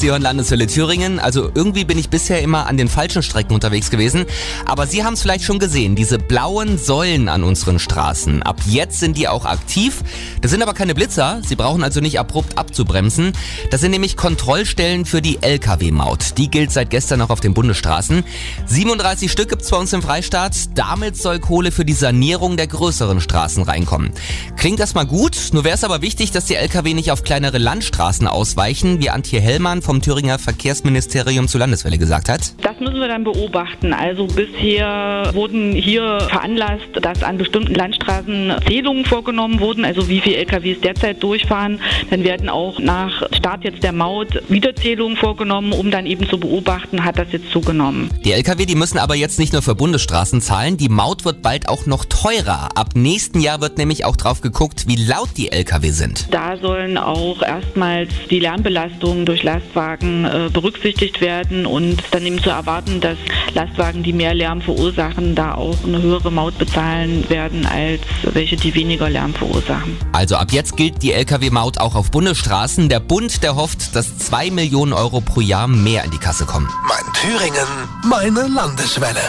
Sie Landeshölle Thüringen. Also irgendwie bin ich bisher immer an den falschen Strecken unterwegs gewesen. Aber Sie haben es vielleicht schon gesehen, diese blauen Säulen an unseren Straßen. Ab jetzt sind die auch aktiv. Das sind aber keine Blitzer. Sie brauchen also nicht abrupt abzubremsen. Das sind nämlich Kontrollstellen für die Lkw-Maut. Die gilt seit gestern auch auf den Bundesstraßen. 37 Stück gibt's bei uns im Freistaat. Damit soll Kohle für die Sanierung der größeren Straßen reinkommen. Klingt erstmal gut, nur wäre es aber wichtig, dass die Lkw nicht auf kleinere Landstraßen ausweichen, wie Antje Hellmann vom Thüringer Verkehrsministerium zu Landeswelle gesagt hat. Das müssen wir dann beobachten. Also bisher wurden hier veranlasst, dass an bestimmten Landstraßen Zählungen vorgenommen wurden, also wie viele LKWs derzeit durchfahren. Dann werden auch nach Start jetzt der Maut Wiederzählungen vorgenommen, um dann eben zu beobachten, hat das jetzt zugenommen. Die Lkw, die müssen aber jetzt nicht nur für Bundesstraßen zahlen, die Maut wird bald auch noch teurer. Ab nächsten Jahr wird nämlich auch drauf geguckt, wie laut die Lkw sind. Da sollen auch erstmals die Lärmbelastungen durch Lastwagen äh, berücksichtigt werden und dann eben zu erwarten, dass Lastwagen, die mehr Lärm verursachen, da auch eine höhere Maut bezahlen werden als welche, die weniger Lärm verursachen. Also ab jetzt gilt die Lkw-Maut auch auf Bundesstraßen. Der Bund, der hofft, dass zwei Millionen Euro pro Jahr mehr in die Kasse kommen. Mein Thüringen, meine Landeswelle.